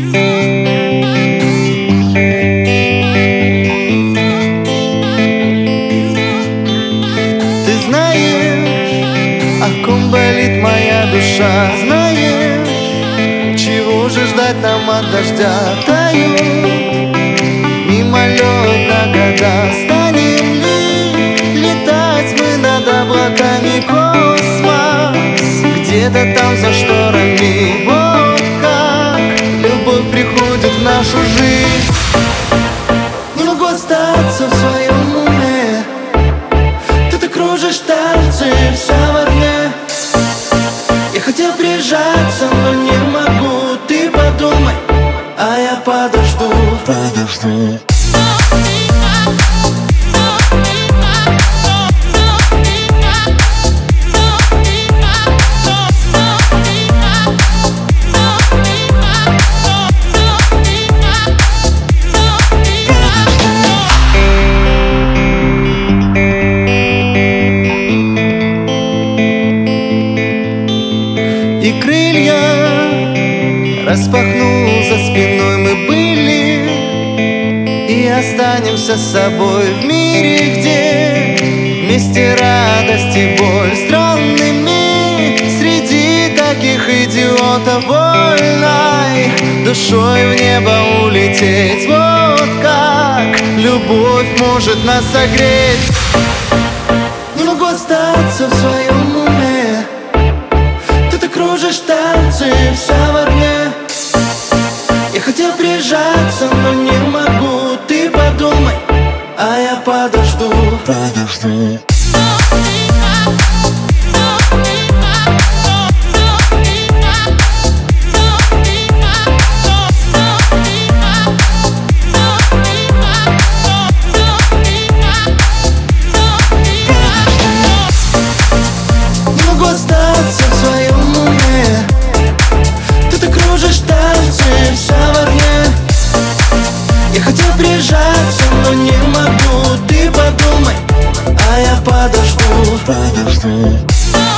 Ты знаешь, о ком болит моя душа? Знаешь, чего же ждать нам от дождя? Тают мимолетно года. Станем ли летать мы над облаками Космос? Где-то там за шторами нашу жизнь. Не могу остаться в своем уме. Ты так кружишь танцы вся в огне. Я хотел прижаться, но не могу. Ты подумай, а я подожду. Подожду крылья. Распахнул за спиной мы были. И останемся с собой в мире, где Вместе радость и боль Странными среди таких идиотов Вольной. Душой в небо улететь Вот как любовь может нас согреть. Не могу остаться в своем кружишь танцы вся в огне Я хотел прижаться, но не могу. Ты подумай, а я подожду. Подожду подожду. Подожду.